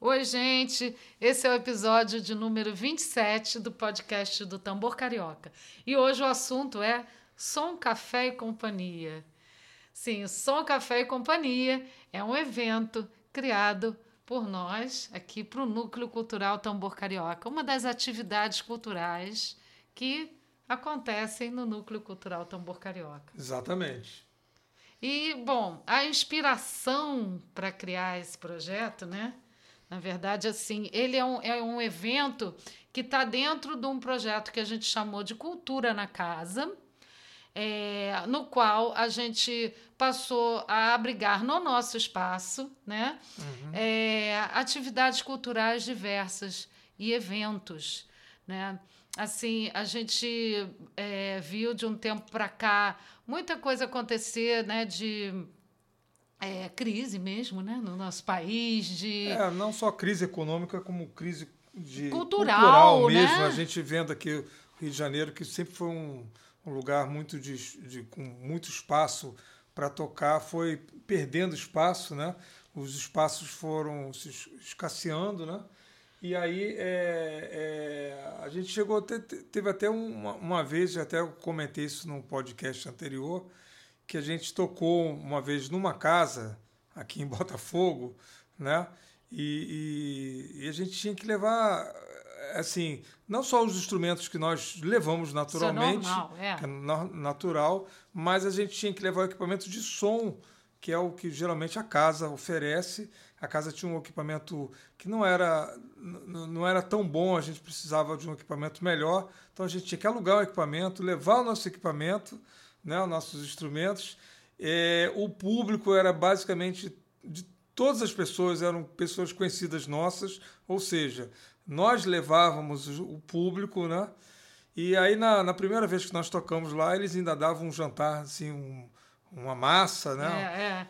Oi, gente. Esse é o episódio de número 27 do podcast do Tambor Carioca. E hoje o assunto é Som, Café e Companhia. Sim, Som, Café e Companhia é um evento criado por nós aqui para o Núcleo Cultural Tambor Carioca, uma das atividades culturais que acontecem no Núcleo Cultural Tambor Carioca. Exatamente. E, bom, a inspiração para criar esse projeto, né? Na verdade, assim, ele é um, é um evento que está dentro de um projeto que a gente chamou de Cultura na Casa, é, no qual a gente passou a abrigar no nosso espaço né, uhum. é, atividades culturais diversas e eventos. Né? Assim, a gente é, viu de um tempo para cá muita coisa acontecer né, de é, crise mesmo, né, no nosso país, de é, não só crise econômica como crise de cultural, cultural mesmo. Né? A gente vendo aqui o Rio de Janeiro que sempre foi um, um lugar muito de, de, com muito espaço para tocar, foi perdendo espaço, né? Os espaços foram se escasseando, né? E aí é, é, a gente chegou, teve até uma, uma vez, até eu comentei isso num podcast anterior, que a gente tocou uma vez numa casa aqui em Botafogo, né? E, e, e, a gente tinha que levar, assim, não só os instrumentos que nós levamos naturalmente, Isso é normal, é. que é natural, mas a gente tinha que levar o equipamento de som, que é o que geralmente a casa oferece. A casa tinha um equipamento que não era, não era tão bom, a gente precisava de um equipamento melhor, então a gente tinha que alugar o equipamento, levar o nosso equipamento né, os nossos instrumentos. É, o público era basicamente de todas as pessoas eram pessoas conhecidas nossas, ou seja, nós levávamos o público, né? E aí na, na primeira vez que nós tocamos lá, eles ainda davam um jantar assim, um, uma massa, né? É, é.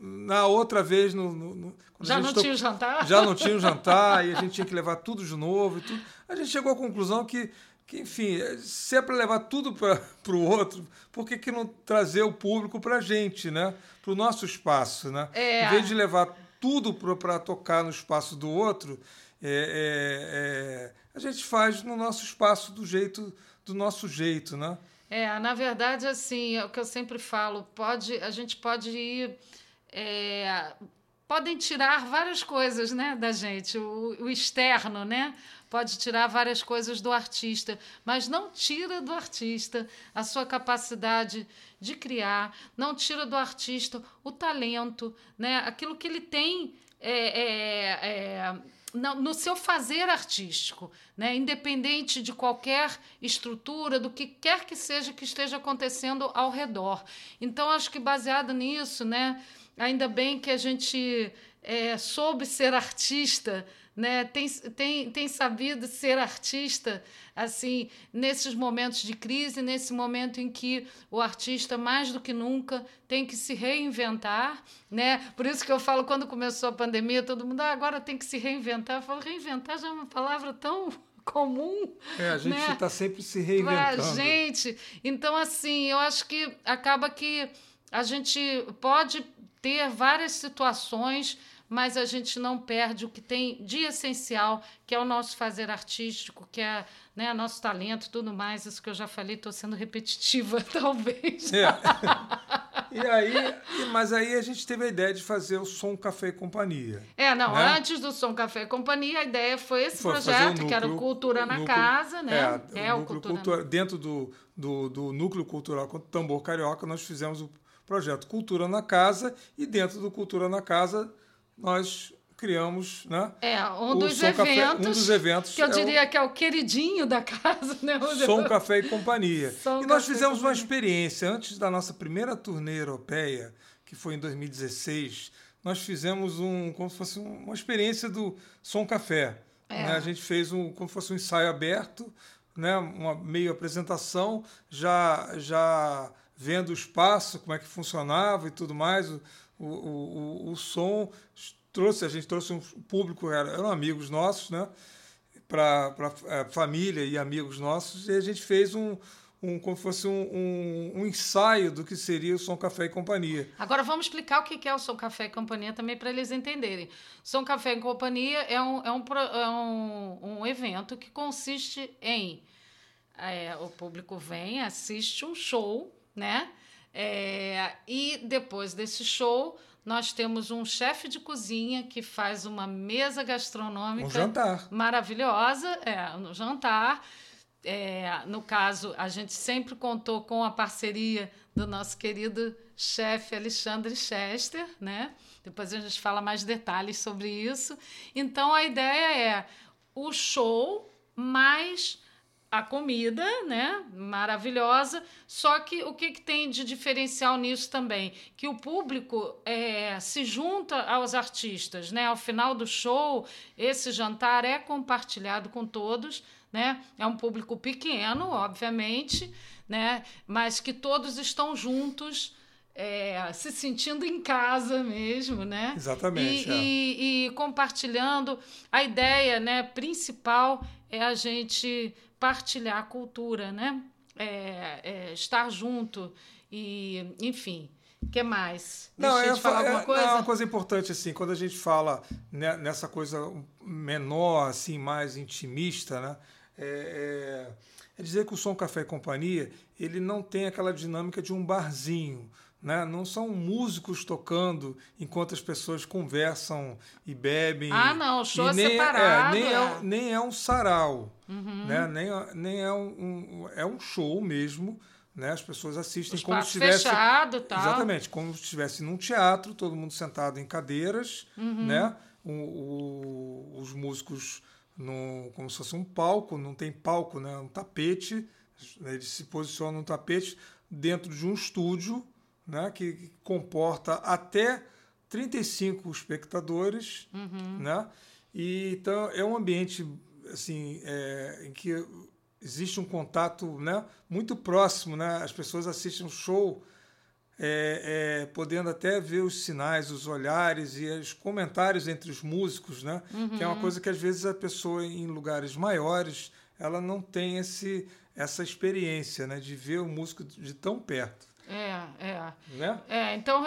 Na outra vez, no, no já não tinha o jantar? Já não tinha o jantar e a gente tinha que levar tudo de novo e tudo. A gente chegou à conclusão que que, enfim, se é para levar tudo para o outro, por que, que não trazer o público para a gente, né? Para o nosso espaço, né? É. Em vez de levar tudo para tocar no espaço do outro, é, é, é, a gente faz no nosso espaço do jeito do nosso jeito, né? É, na verdade, assim, é o que eu sempre falo, pode, a gente pode ir é, podem tirar várias coisas né, da gente, o, o, externo, né? Pode tirar várias coisas do artista, mas não tira do artista a sua capacidade de criar, não tira do artista o talento, né? aquilo que ele tem é, é, é, no, seu fazer artístico, né? independente de qualquer estrutura, do que quer que seja que esteja acontecendo ao redor. Então, acho que baseado nisso, né? Ainda bem que a gente é, soube ser artista, né? tem, tem, tem sabido ser artista assim nesses momentos de crise, nesse momento em que o artista mais do que nunca tem que se reinventar, né? Por isso que eu falo quando começou a pandemia, todo mundo ah, agora tem que se reinventar. Eu falo reinventar já é uma palavra tão comum. É, a gente está né? sempre se reinventando. A gente. Então assim, eu acho que acaba que a gente pode ter várias situações, mas a gente não perde o que tem de essencial, que é o nosso fazer artístico, que é né, nosso talento e tudo mais. Isso que eu já falei, estou sendo repetitiva, talvez. É. E aí, mas aí a gente teve a ideia de fazer o Som Café e Companhia. É, não, né? antes do Som Café e Companhia, a ideia foi esse foi projeto, núcleo, que era o Cultura na núcleo, Casa, né? É, é o, o Cultura. Cultura dentro do, do, do Núcleo Cultural Tambor Carioca, nós fizemos o projeto Cultura na Casa e dentro do Cultura na Casa nós criamos, né? É, um dos, eventos, Café, um dos eventos que eu diria é o, que é o queridinho da casa, né? Som Café e Companhia. Som e nós fizemos uma experiência antes da nossa primeira turnê europeia, que foi em 2016. Nós fizemos um como se fosse uma experiência do Som Café. É. Né? A gente fez um como se fosse um ensaio aberto, né? Uma meio apresentação, já já vendo o espaço, como é que funcionava e tudo mais, o, o, o, som. Trouxe, a gente trouxe um público, eram amigos nossos, né? Para é, família e amigos nossos, e a gente fez um, um, como se fosse um, um, um, ensaio do que seria o Som Café e Companhia. Agora vamos explicar o que é o Som Café e Companhia também para eles entenderem. Som Café e Companhia é um, é um, é um, um evento que consiste em é, o público vem, assiste um show, né? É, e depois desse show, nós temos um chefe de cozinha que faz uma mesa gastronômica um jantar. maravilhosa, é, no jantar é, no caso, a gente sempre contou com a parceria do nosso querido chefe Alexandre Chester, né? Depois a gente fala mais detalhes sobre isso. Então a ideia é o show mais a comida, né? Maravilhosa. Só que o que, que tem de diferencial nisso também? Que o público é, se junta aos artistas, né? Ao final do show, esse jantar é compartilhado com todos né? É um público pequeno, obviamente, né? Mas que todos estão juntos. É, se sentindo em casa mesmo, né? Exatamente. E, é. e, e, compartilhando a ideia, né? Principal é a gente partilhar a cultura, né? É, é estar junto e, enfim. O que mais? Não, Deixa eu falar alguma coisa? Não, uma coisa importante assim, quando a gente fala nessa coisa menor, assim, mais intimista, né? é, é, é dizer que o Som Café e Companhia ele não tem aquela dinâmica de um barzinho. Né? Não são músicos tocando enquanto as pessoas conversam e bebem. Ah, não, show é nem, é, separado. É, nem, é, nem é um sarau. Uhum. Né? Nem, nem é, um, um, é um show mesmo. Né? As pessoas assistem Os como se estivesse. Fechado, tal. Exatamente, como se estivesse num teatro, todo mundo sentado em cadeiras, uhum. né? O, o, os músicos no, como se fosse um palco, não tem palco, né? um tapete. Ele se posiciona num tapete dentro de um estúdio né? que, comporta até 35 espectadores. Uhum. Né? E, então é um ambiente assim, é, em que existe um contato né, muito próximo. Né? As pessoas assistem um show é, é, podendo até ver os sinais, os olhares e os comentários entre os músicos, né? Uhum. Que é uma uhum. coisa que às vezes a pessoa em lugares maiores ela não tem esse, essa experiência, né? De ver o músico de tão perto. É, é. Né? É, então,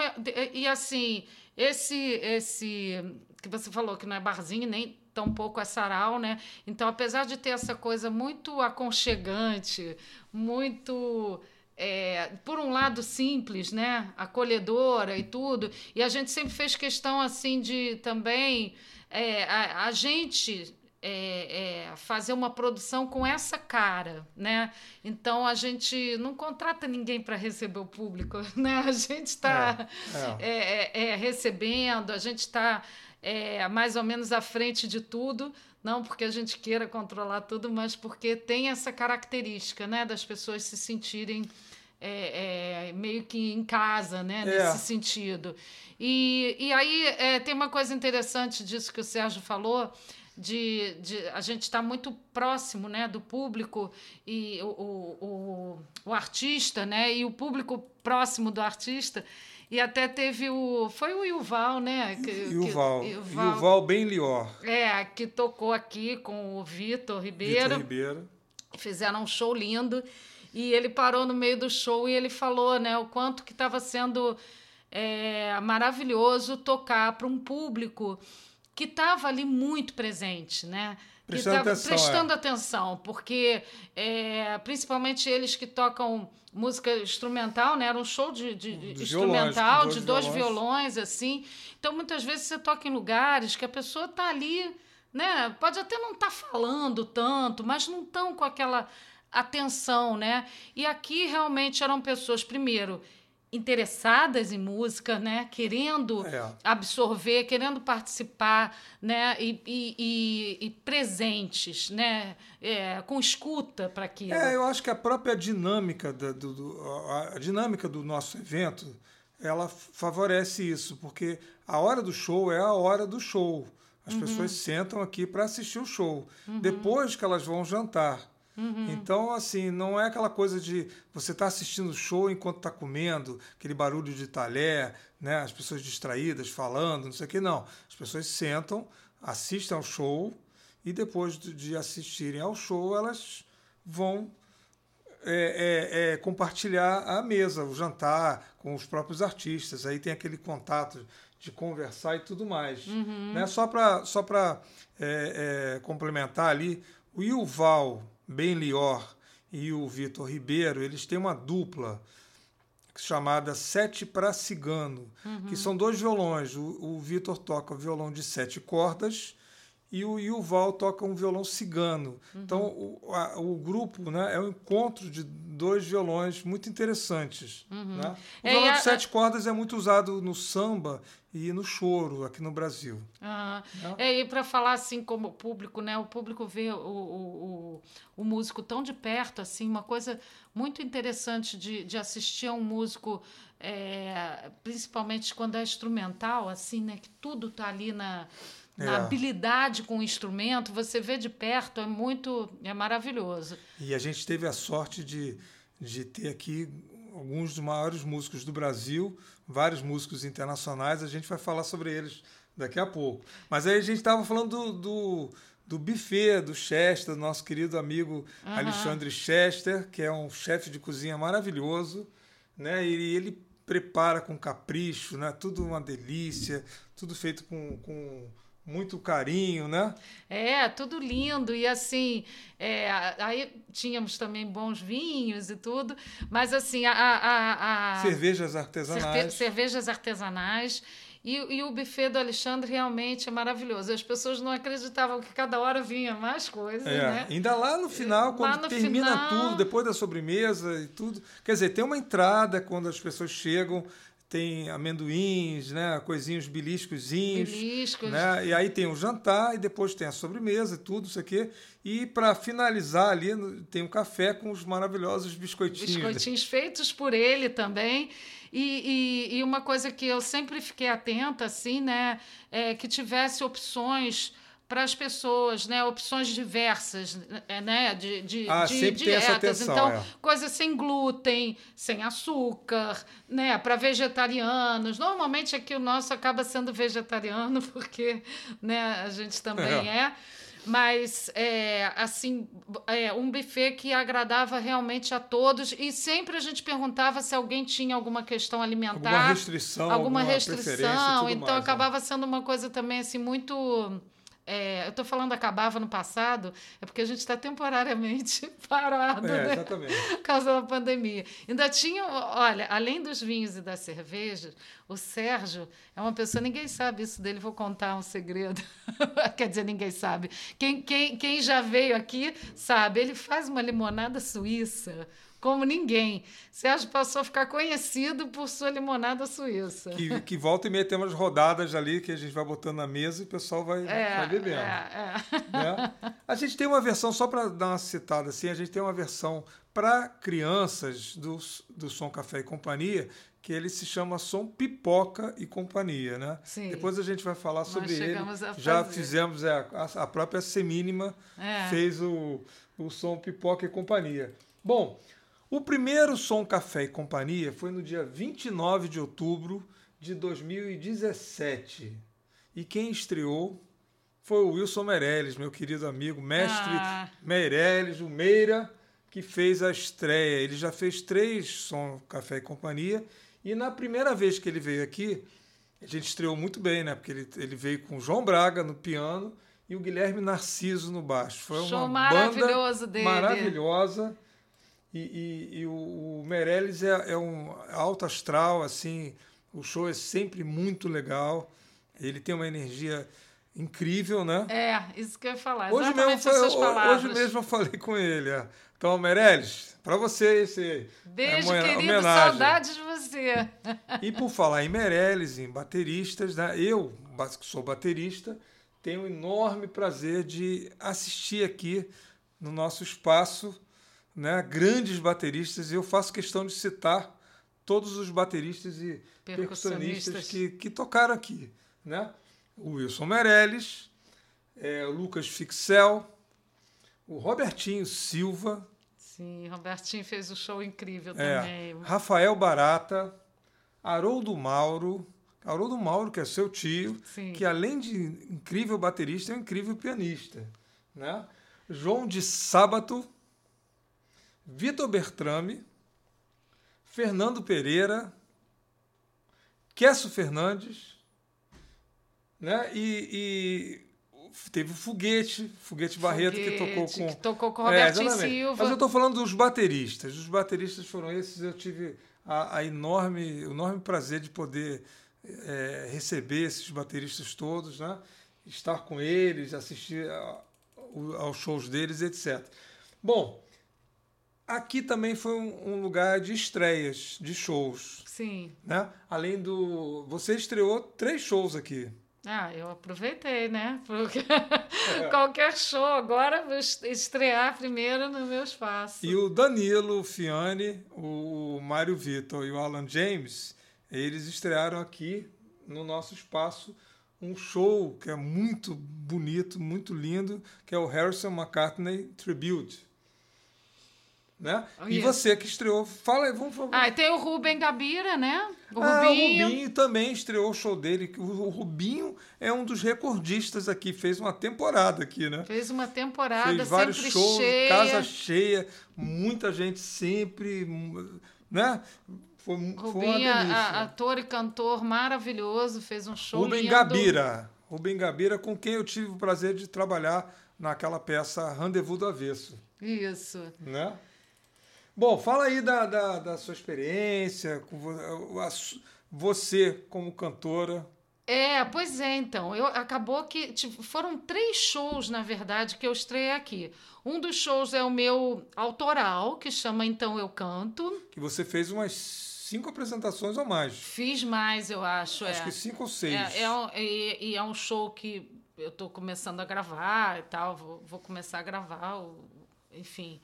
e assim, esse, esse que você falou que não é barzinho, nem tão pouco é sarau, né? Então, apesar de ter essa coisa muito aconchegante, muito é, por um lado simples, né, acolhedora e tudo, e a gente sempre fez questão assim de também é, a, a, gente é, é fazer uma produção com essa cara, né? Então a gente não contrata ninguém para receber o público, né? A gente está é, é. recebendo, a gente está mais ou menos à frente de tudo não porque a gente queira controlar tudo, mas porque tem essa característica, né, das pessoas se sentirem é, é, meio que em casa, né, é. nesse sentido. E, e aí é, tem uma coisa interessante disso que o Sérgio falou, de, de a gente estar tá muito próximo né, do público e o, o, o, o artista, né, e o público próximo do artista. E até teve o. Foi o Yuval, né? Que, Yuval. Que, Yuval, Yuval Ben Lior. É, que tocou aqui com o Vitor Ribeiro. Vitor Ribeiro. Fizeram um show lindo. E ele parou no meio do show e ele falou né, o quanto que estava sendo é, maravilhoso tocar para um público que estava ali muito presente, né? Prestando, tava, atenção, prestando é. atenção, porque é, principalmente eles que tocam música instrumental, né? Era um show de, de instrumental, violões, de dois violões. violões, assim. Então, muitas vezes você toca em lugares que a pessoa está ali, né? Pode até não estar tá falando tanto, mas não estão com aquela atenção, né? E aqui realmente eram pessoas, primeiro, interessadas em música, né? Querendo é. absorver, querendo participar, né? E, e, e, e presentes, né? É, com escuta para aquilo. É, eu acho que a própria dinâmica do, do, a dinâmica do nosso evento ela favorece isso, porque a hora do show é a hora do show. As uhum. pessoas sentam aqui para assistir o show. Uhum. Depois que elas vão jantar. Uhum. Então, assim, não é aquela coisa de você estar tá assistindo o show enquanto está comendo, aquele barulho de talher, né? as pessoas distraídas falando, não sei o que, não. As pessoas sentam, assistem ao show e depois de assistirem ao show, elas vão é, é, é, compartilhar a mesa, o jantar com os próprios artistas. Aí tem aquele contato de conversar e tudo mais. Uhum. Né? Só para só é, é, complementar ali, o Yuval Ben Lior e o Vitor Ribeiro, eles têm uma dupla chamada Sete para Cigano, Uhum. que são dois violões. O, o Vitor toca violão de sete cordas e o Yuval toca um violão cigano. Uhum. Então, o, a- o grupo né, é um encontro de dois violões muito interessantes. Né? O É, violão e a- de sete cordas é muito usado no samba e no choro aqui no Brasil. Ah, Né? é, e para falar assim como público, né? O público vê o, o, o, o músico tão de perto, assim, uma coisa muito interessante de, de assistir a um músico, é, principalmente quando é instrumental, assim, né? Que tudo tá ali na, na É. habilidade com o instrumento, você vê de perto, é muito, é maravilhoso. E a gente teve a sorte de, de ter aqui alguns dos maiores músicos do Brasil, vários músicos internacionais. A gente vai falar sobre eles daqui a pouco. Mas aí a gente estava falando do, do, do buffet do Chester, do nosso querido amigo Aham. Alexandre Chester, que é um chefe de cozinha maravilhoso. Né? E ele prepara com capricho, né? tudo uma delícia, tudo feito com, com muito carinho, né? É, tudo lindo. E assim, é, aí tínhamos também bons vinhos e tudo, mas assim, a- a- a-. Cervejas artesanais. cervejas artesanais. E, e o buffet do Alexandre realmente é maravilhoso. As pessoas não acreditavam que cada hora vinha mais coisas, É, né? ainda lá no final, quando no termina final- tudo, depois da sobremesa e tudo. Quer dizer, tem uma entrada quando as pessoas chegam, tem amendoins, né, coisinhos beliscozinhos. Beliscos. Né? E aí tem o jantar e depois tem a sobremesa e tudo isso aqui. E para finalizar ali tem um café com os maravilhosos biscoitinhos. Biscoitinhos feitos por ele também. E, e, e uma coisa que eu sempre fiquei atenta, assim, né? É que tivesse opções para as pessoas, né? Opções diversas, né? De, de, Ah, de dietas. atenção, então, é. coisas sem glúten, sem açúcar, né? Para vegetarianos. Normalmente aqui o nosso acaba sendo vegetariano, porque né, a gente também É. é. Mas, é, assim, é, um buffet que agradava realmente a todos. E sempre a gente perguntava se alguém tinha alguma questão alimentar. Alguma restrição, alguma alguma restrição. Então, mais, né? acabava sendo uma coisa também, assim, muito... é, eu estou falando acabava no passado, é porque a gente está temporariamente parado, É, né? exatamente. por causa da pandemia. Ainda tinha, olha, além dos vinhos e das cervejas, o Sérgio é uma pessoa, ninguém sabe isso dele, vou contar um segredo. Quer dizer, ninguém sabe. Quem, quem, quem já veio aqui sabe, ele faz uma limonada suíça como ninguém. Sérgio passou a ficar conhecido por sua limonada suíça. Que, que volta e meia tem umas rodadas ali que a gente vai botando na mesa e o pessoal vai, vai bebendo. é, é. né? A gente tem uma versão, só para dar uma citada assim, a gente tem uma versão para crianças do, do Som Café e Companhia, que ele se chama Som Pipoca e Companhia, né? Sim. Depois a gente vai falar sobre ele. Já fizemos, é, a, a própria Semínima É. fez o, o Som Pipoca e Companhia. Bom, o primeiro Som Café e Companhia foi no dia 29 de outubro de 2017. E quem estreou foi o Wilson Meirelles, meu querido amigo, mestre Ah. Meirelles, o Meira, que fez a estreia. Ele já fez três Som Café e Companhia. E na primeira vez que ele veio aqui, a gente estreou muito bem, né? Porque ele, ele veio com o João Braga no piano e o Guilherme Narciso no baixo. Foi Show uma maravilhoso banda dele. maravilhosa. E, e- e o, o Meirelles é, é um alto astral, assim, o show é sempre muito legal. Ele tem uma energia incrível, né? É, isso que eu ia falar. Hoje mesmo, palavras. hoje mesmo eu falei com ele. é. Então, Meirelles, para você esse Beijo, é uma querido. homenagem. Saudades de você. E por falar em Meirelles, em bateristas, né? eu, que sou baterista, tenho um enorme prazer de assistir aqui no nosso espaço né? grandes bateristas. E eu faço questão de citar todos os bateristas e percussionistas Percussionistas. que, que tocaram aqui. Né? O Wilson Meirelles, é, o Lucas Fixel, o Robertinho Silva, Sim, Robertinho fez um show incrível É, também. Rafael Barata, Haroldo Mauro, Haroldo Mauro, que é seu tio, Sim. que além de incrível baterista, é um incrível pianista. Né? João de Sábato, Vitor Bertrame, Fernando Pereira, Kesso Fernandes, né? E, e teve o Foguete, Foguete Barreto, Foguete, que tocou com. Que tocou com o Roberto É. Silva. Mas eu estou falando dos bateristas. Os bateristas foram esses. Eu tive a, a enorme, o enorme prazer de poder é, receber esses bateristas todos, né? estar com eles, assistir a- aos shows deles, etc. Bom, aqui também foi um, um lugar de estreias, de shows. Sim. Né? Além do. Você estreou três shows aqui. Ah, eu aproveitei, né? Porque É. qualquer show agora vou est- estrear primeiro no meu espaço. E o Danilo o Fiani, o Mário Vitor e o Alan James, eles estrearam aqui no nosso espaço um show que é muito bonito, muito lindo, que é o Harrison McCartney Tribute. Né? E Isso. você que estreou, fala aí, vamos falar. Ah, tem o Rubem Gabira, né? O Ah, Rubinho. o Rubinho também estreou o show dele. O Rubinho é um dos recordistas aqui, fez uma temporada aqui, né? Fez uma temporada Fez vários shows, cheia. casa cheia, muita gente sempre, né? Foi, foi uma Rubinho, a- delícia. a- ator e cantor maravilhoso, fez um show Rubem lindo. Gabira. Rubem Gabira, com quem eu tive o prazer de trabalhar naquela peça Rendezvous do Avesso, Isso. né? Bom, fala aí da, da, da sua experiência, com a você como cantora. É, pois é, então. Eu, acabou que tipo, foram três shows, na verdade, que eu estreiei aqui. Um dos shows é o meu autoral, que chama Então Eu Canto. que você fez umas cinco apresentações ou mais. Fiz mais, eu acho. Acho é. que cinco ou seis. É, é um, e, é um show que eu estou começando a gravar e tal, vou, vou começar a gravar, enfim.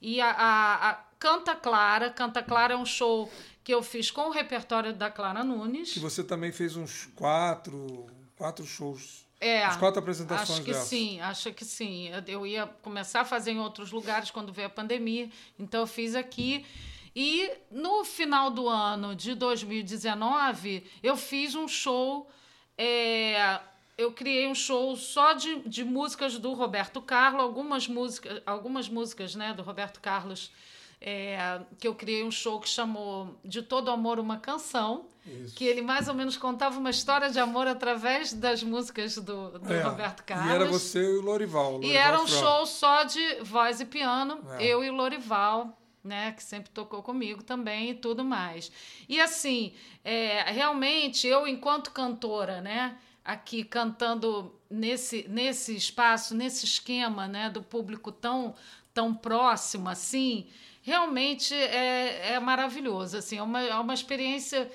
E a, a- a Canta Clara, Canta Clara é um show que eu fiz com o repertório da Clara Nunes. Que você também fez uns quatro, quatro shows. É, As quatro apresentações acho que dessas. sim, acho que sim. Eu- ia começar a fazer em outros lugares quando veio a pandemia, então eu fiz aqui. E no final do ano de 2019, eu fiz um show. é, eu criei um show só de, de músicas do Roberto Carlos, algumas músicas, algumas músicas né, do Roberto Carlos, é, que eu criei um show que chamou De Todo Amor Uma Canção Isso. que ele mais ou menos contava uma história de amor através das músicas do, do É, Roberto Carlos. E era você e o Lorival. E Lorival era um show só de voz e piano, É. eu e o Lorival, né, que sempre tocou comigo também e tudo mais. E assim, é, realmente eu enquanto cantora, né, aqui cantando nesse nesse espaço, nesse esquema, né, do público tão tão próximo assim, realmente é, é maravilhoso, assim, é uma, é uma experiência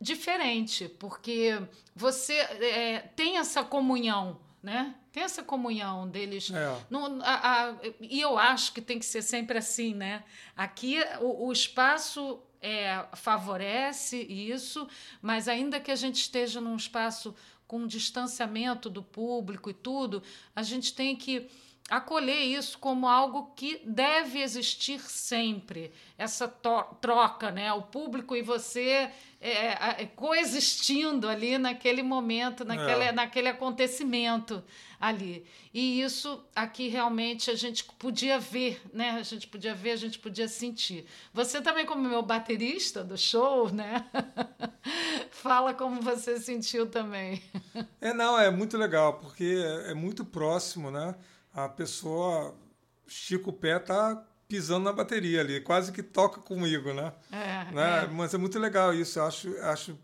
diferente, porque você é, tem essa comunhão, né? Tem essa comunhão deles. É. Não, a- a- e eu acho que tem que ser sempre assim, né? Aqui o, o espaço é, favorece isso, mas ainda que a gente esteja num espaço com distanciamento do público e tudo, a gente tem que acolher isso como algo que deve existir sempre. Essa troca, né? O público e você é, a- coexistindo ali naquele momento, naquele, É. naquele acontecimento ali. E isso aqui realmente a gente podia ver, né? A gente podia ver, a gente podia sentir. Você também, como meu baterista do show, né? Fala como você sentiu também. É, não, é muito legal, porque é, é muito próximo, né? A pessoa estica o pé, tá pisando na bateria ali, quase que toca comigo, né? É, né? é. Mas é muito legal isso, eu acho, acho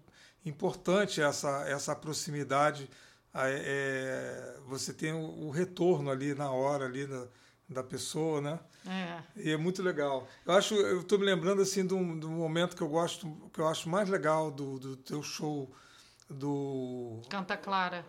importante essa, essa proximidade. é, você tem o, o retorno ali na hora ali da, da pessoa, né? É. E é muito legal. Eu acho, eu estou me lembrando assim de um, de um momento que eu gosto, que eu acho mais legal do, do teu show do Canta Clara.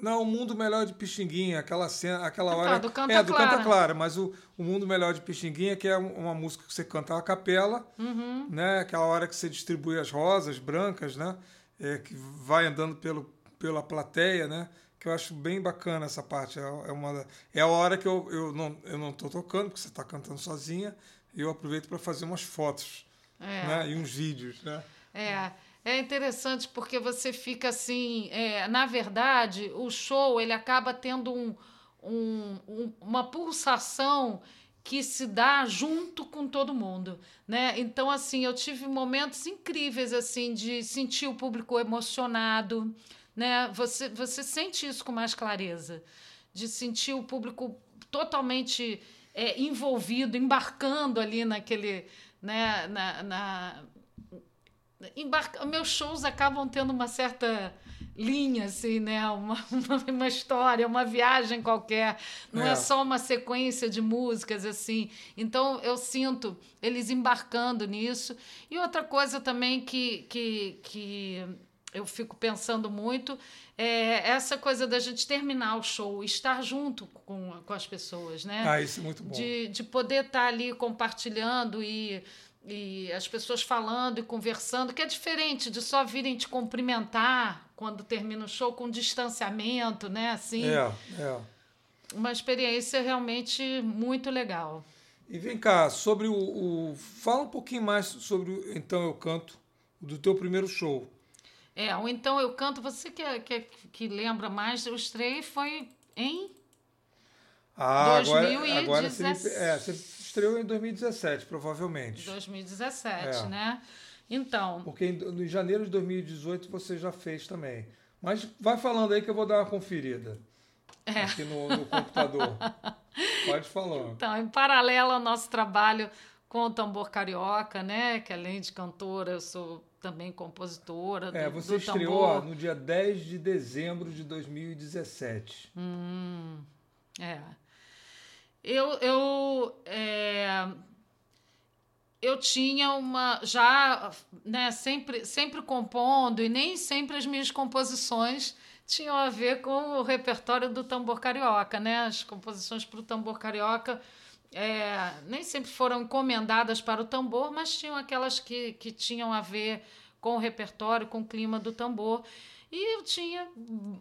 Não, o Mundo Melhor de Pixinguinha, aquela cena, aquela Ah, tá, hora. do Canta é, do Clara. Canta Clara, mas o, o Mundo Melhor de Pixinguinha, que é um- uma música que você canta a capela, Uhum. né? Aquela hora que você distribui as rosas brancas, né? É, que vai andando pelo, pela plateia, né? Que eu acho bem bacana essa parte. É, é uma, é a hora que eu, eu não eu não estou tocando, porque você está cantando sozinha, e eu aproveito para fazer umas fotos, É. né? E uns vídeos, né? É, é interessante porque você fica assim, é, na verdade, o show ele acaba tendo um, um- um- uma pulsação que se dá junto com todo mundo, né? Então assim, eu tive momentos incríveis assim de sentir o público emocionado, né? Você você sente isso com mais clareza, de sentir o público totalmente é, envolvido, embarcando ali naquele, né, na, na embarca... meus shows acabam tendo uma certa linha, assim, né? Uma, uma, uma, história, uma viagem qualquer. Não é. é. só uma sequência de músicas, assim. Então, eu sinto eles embarcando nisso. E outra coisa também que, que, que eu fico pensando muito é essa coisa da gente terminar o show, estar junto com, com as pessoas, né? Ah, isso é muito bom. De, de poder estar ali compartilhando e e as pessoas falando e conversando, que é diferente de só virem te cumprimentar quando termina o show com distanciamento, né? Assim. É, é. Uma experiência realmente muito legal. E vem cá, sobre o, o, Fala um pouquinho mais sobre o Então Eu Canto, do teu primeiro show. É, o Então Eu Canto, você que, é, que, é, que lembra mais, o estreia foi em ah, 2017. agora, agora você, é, você estreou em 2017, provavelmente. 2017, é. né? Então. Porque em, em janeiro de 2018 você já fez também. Mas vai falando aí que eu vou dar uma conferida. É. Aqui no, no computador. Pode falar. Então, em paralelo ao nosso trabalho com o tambor carioca, né? Que além de cantora, eu sou também compositora. É, do, você do estreou tambor. no dia 10 de dezembro de 2017. Hum, é. Eu, eu, é, eu tinha uma. Já né, sempre, sempre compondo, e nem sempre as minhas composições tinham a ver com o repertório do tambor carioca. Né? As composições para o tambor carioca. É, nem sempre foram encomendadas para o tambor, mas tinham aquelas que, que tinham a ver com o repertório, com o clima do tambor. E eu tinha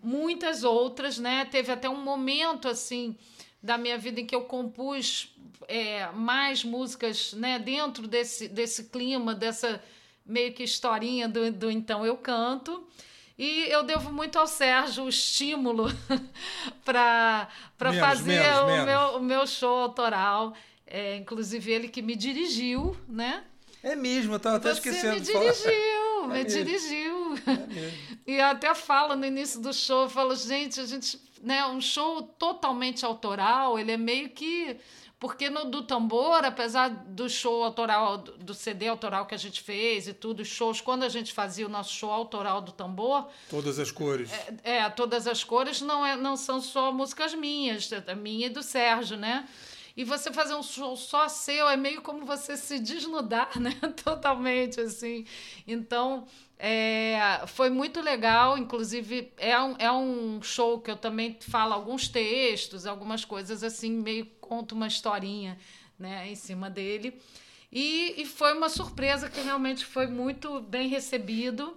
muitas outras, né? Teve até um momento assim da minha vida em que eu compus é, mais músicas né, dentro desse, desse clima, dessa meio que historinha do, do Então Eu Canto. E eu devo muito ao Sérgio o estímulo para fazer menos, o, menos. Meu, o meu show autoral. É, inclusive, ele que me dirigiu, né? É mesmo, eu estava até Você esquecendo. me dirigiu, é me mesmo. dirigiu. É e eu até falo no início do show, eu falo, gente, a gente né, um show totalmente autoral, ele é meio que porque no do tambor, apesar do show autoral, do CD autoral que a gente fez e tudo, os shows, quando a gente fazia o nosso show autoral do tambor. Todas as cores. É, é todas as cores não, é, não são só músicas minhas, é minha e do Sérgio, né? E você fazer um show só seu é meio como você se desnudar, né? Totalmente, assim. Então, é, foi muito legal, inclusive é um, é um show que eu também falo alguns textos, algumas coisas assim, meio conto uma historinha né, em cima dele. E, e foi uma surpresa que realmente foi muito bem recebido.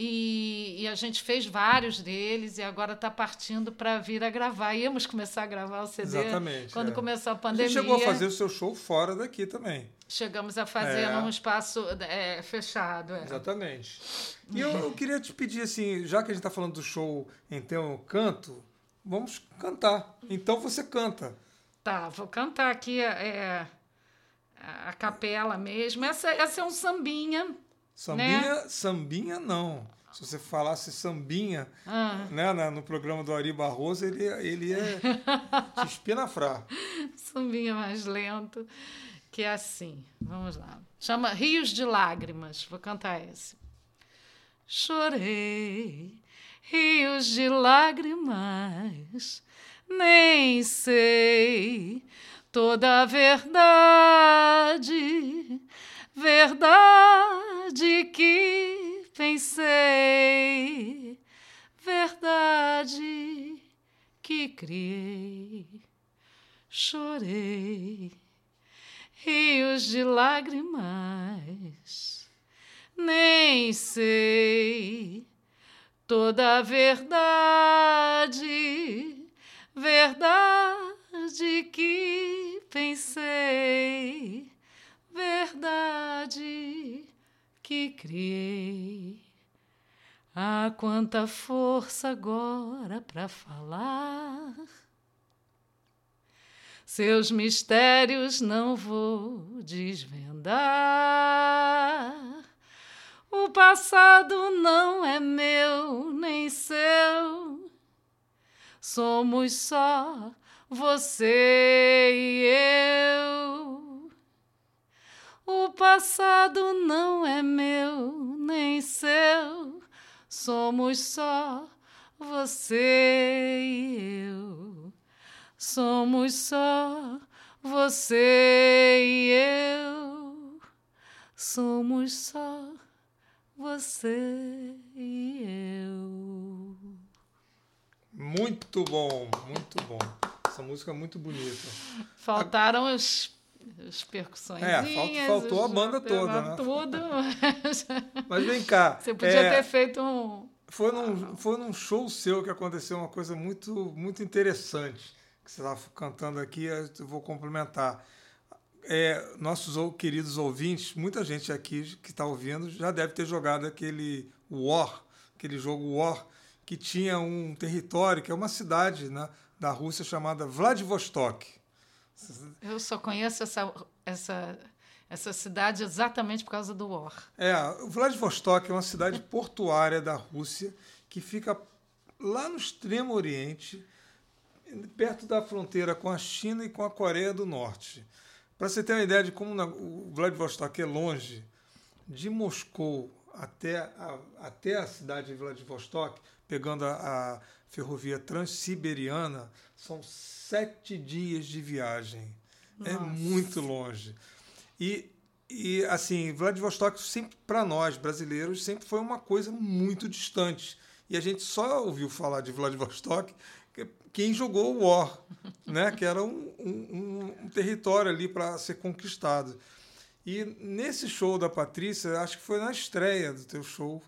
E, e, a gente fez vários deles e agora está partindo para vir a gravar. Íamos começar a gravar o CD Exatamente, quando é. começou a pandemia. Você chegou a fazer o seu show fora daqui também. Chegamos a fazer é. num espaço é, fechado. É. Exatamente. E eu, eu, queria te pedir, assim, já que a gente está falando do show Então Canto, vamos cantar. Então você canta. Tá, vou cantar aqui é, a capela mesmo. Essa, essa é um sambinha Sambinha, né? sambinha não. Se você falasse sambinha ah. né, no programa do Ari Barroso, ele, ele ia te espinafrar. Sambinha mais lento, que é assim. Vamos lá. Chama Rios de Lágrimas. Vou cantar esse. Chorei rios de lágrimas, nem sei toda a verdade Verdade que pensei, verdade que criei, chorei, rios de lágrimas, nem sei. Toda a verdade, verdade que pensei verdade que criei. Ah, quanta força agora para falar. seus mistérios não vou desvendar. O passado não é meu nem seu, somos só você e eu. O passado não é meu nem seu, somos só você e eu. Somos só você e eu. Somos só você e eu. Muito bom, muito bom. Essa música é muito bonita. Faltaram os as percussões. É, faltou, a banda toda, né? Tudo. Mas... mas vem cá. Você podia é, ter feito um. Foi num, foi num show seu que aconteceu uma coisa muito, muito interessante. Que você estava cantando aqui, eu vou complementar. É, nossos queridos ouvintes, muita gente aqui que está ouvindo já deve ter jogado aquele War, aquele jogo War, que tinha um território, que é uma cidade né, da Rússia chamada Vladivostok. Eu só conheço essa, essa, essa cidade exatamente por causa do War. É, Vladivostok é uma cidade portuária da Rússia que fica lá no extremo oriente, perto da fronteira com a China e com a Coreia do Norte. Para você ter uma ideia de como o Vladivostok é longe, de Moscou até a, até a cidade de Vladivostok, pegando a, a ferrovia transiberiana, são sete dias de viagem. É Nossa. É muito longe. E, e assim, Vladivostok sempre, para nós brasileiros, sempre foi uma coisa muito distante. E a gente só ouviu falar de Vladivostok quem jogou o War, né? que era um, um, um território ali para ser conquistado. E nesse show da Patrícia, acho que foi na estreia do teu show,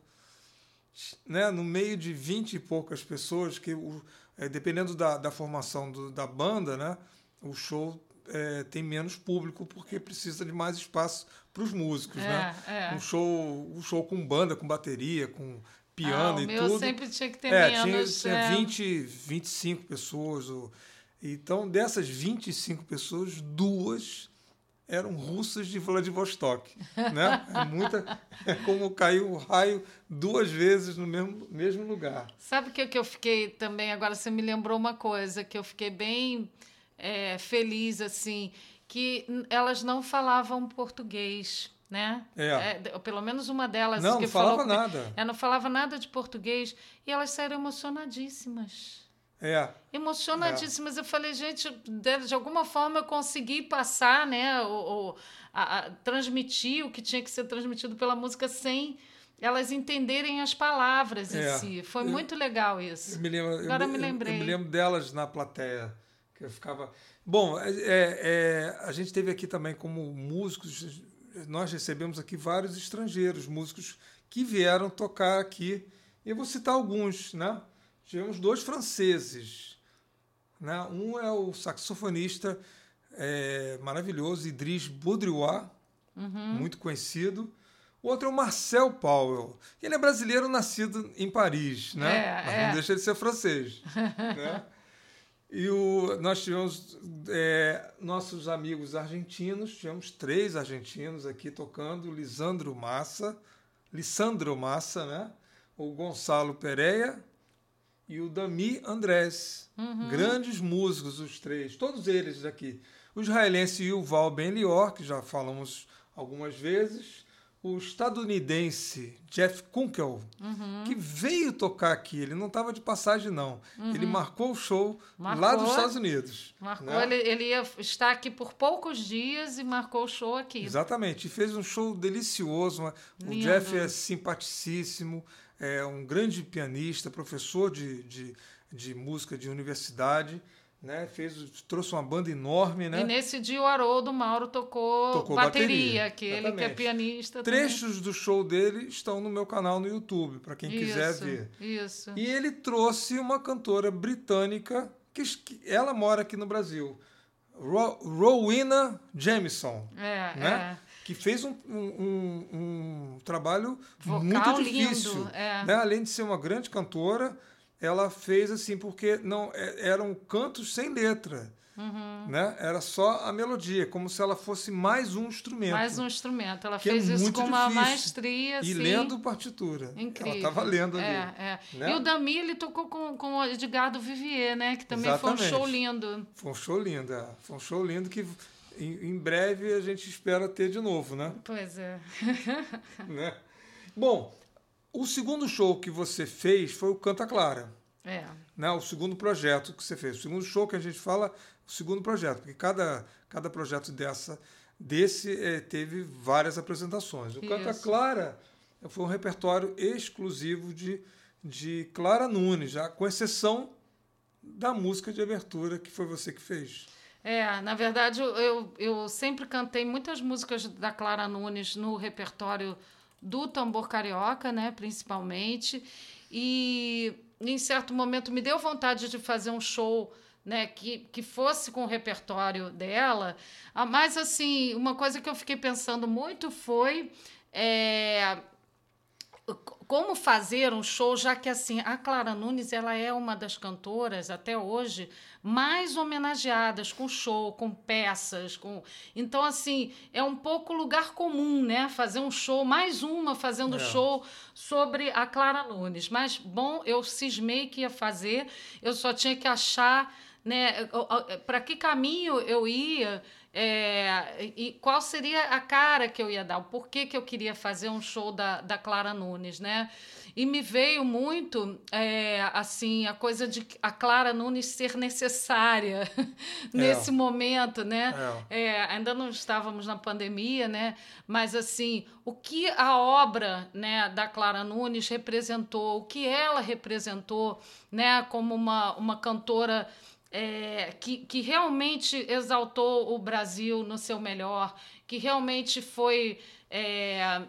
né? no meio de vinte e poucas pessoas, que o, é, dependendo da, da formação do, da banda, né? o show é, tem menos público porque precisa de mais espaço para os músicos, é, né? É. Um show, um show com banda, com bateria, com piano ah, e meu tudo. sempre tinha que ter é, menos. Tinha, tinha 20, 25 pessoas. Então, dessas 25 pessoas, duas eram russas de Vladivostok. Né? É, muita, é como caiu o raio duas vezes no mesmo, mesmo lugar. Sabe o que, que eu fiquei também? Agora você me lembrou uma coisa que eu fiquei bem é, feliz, assim, que elas não falavam português né? É. é. pelo menos uma delas não, que não falava falou, nada. É, não falava nada de português e elas saíram emocionadíssimas. É. Emocionadíssimas. É. Eu falei, gente, de, de, alguma forma eu consegui passar, né? O, o a, a, transmitir o que tinha que ser transmitido pela música sem elas entenderem as palavras é. em si. Foi eu, muito legal isso. me lembro, Agora eu, me lembrei. Eu, eu, me lembro delas na plateia, que eu ficava. Bom, é, é, a gente teve aqui também como músicos nós recebemos aqui vários estrangeiros, músicos que vieram tocar aqui. Eu vou citar alguns, né? Tivemos dois franceses. Né? Um é o saxofonista é, maravilhoso Idris Baudrillard, uhum. muito conhecido. O outro é o Marcel Powell. Ele é brasileiro nascido em Paris, né? É, Mas é. não deixa de ser francês. né? E o, nós tivemos é, nossos amigos argentinos, tivemos três argentinos aqui tocando, Lisandro Massa, Lissandro Massa, né? o Gonçalo Pereira e o Dami Andrés. Uhum. Grandes músicos, os três, todos eles aqui. O israelense Yuval Ben-Lior, que já falamos algumas vezes, o estadunidense Jeff Kunkel, uhum. que veio tocar aqui. Ele não estava de passagem, não. Uhum. Ele marcou o show marcou, lá dos Estados Unidos. Marcou, né? ele, ele ia estar aqui por poucos dias e marcou o show aqui. Exatamente. E fez um show delicioso. O Jeff é simpaticíssimo, é um grande pianista, professor de, de, de música de universidade né? Fez, trouxe uma banda enorme, né? E nesse dia o Haroldo Mauro tocou, tocou bateria, bateria que ele que é pianista. Trechos também. do show dele estão no meu canal no YouTube, para quem isso, quiser ver. Isso. E ele trouxe uma cantora britânica que, ela mora aqui no Brasil, Ro, Rowena Jameson, é, né? É que fez um, um, um trabalho Vocal muito difícil. Lindo, é. né? Além de ser uma grande cantora, ela fez assim, porque não é, eram cantos sem letra. Uhum. Né? Era só a melodia, como se ela fosse mais um instrumento. Mais um instrumento. Ela é fez é isso com uma difícil. maestria. E assim, lendo partitura. Incrível. Ela estava lendo ali. É, é. Né? E o Dami, ele tocou com, com o Edgardo Vivier, né? que também Exatamente. foi um show lindo. Foi um show lindo, é. Foi um show lindo que em, em breve a gente espera ter de novo, né? Pois é. né? Bom, o segundo show que você fez foi o Canta Clara. É. Né? O segundo projeto que você fez. O segundo show que a gente fala o segundo projeto, porque cada, cada projeto dessa, desse é, teve várias apresentações. O Canta Clara foi um repertório exclusivo de, de Clara Nunes, já, com exceção da música de abertura que foi você que fez. É, na verdade, eu, eu sempre cantei muitas músicas da Clara Nunes no repertório do tambor carioca, né, principalmente. E em certo momento me deu vontade de fazer um show né, que, que fosse com o repertório dela. Ah, mas, assim, uma coisa que eu fiquei pensando muito foi é, como fazer um show, já que, assim, a Clara Nunes ela é uma das cantoras, até hoje, mais homenageadas com show, com peças, com... Então, assim, é um pouco lugar comum, né? Fazer um show, mais uma fazendo é. show sobre a Clara Nunes. Mas, bom, eu cismei que ia fazer, eu só tinha que achar né? Para que caminho eu ia é, e qual seria a cara que eu ia dar, o porquê que eu queria fazer um show da, da Clara Nunes, né? E me veio muito é, assim a coisa de a Clara Nunes ser necessária nesse é. momento, né? É. é. ainda não estávamos na pandemia, né? Mas assim, o que a obra, né, da Clara Nunes representou, o que ela representou, né, como uma, uma cantora é, que, que realmente exaltou o Brasil no seu melhor, que realmente foi. É,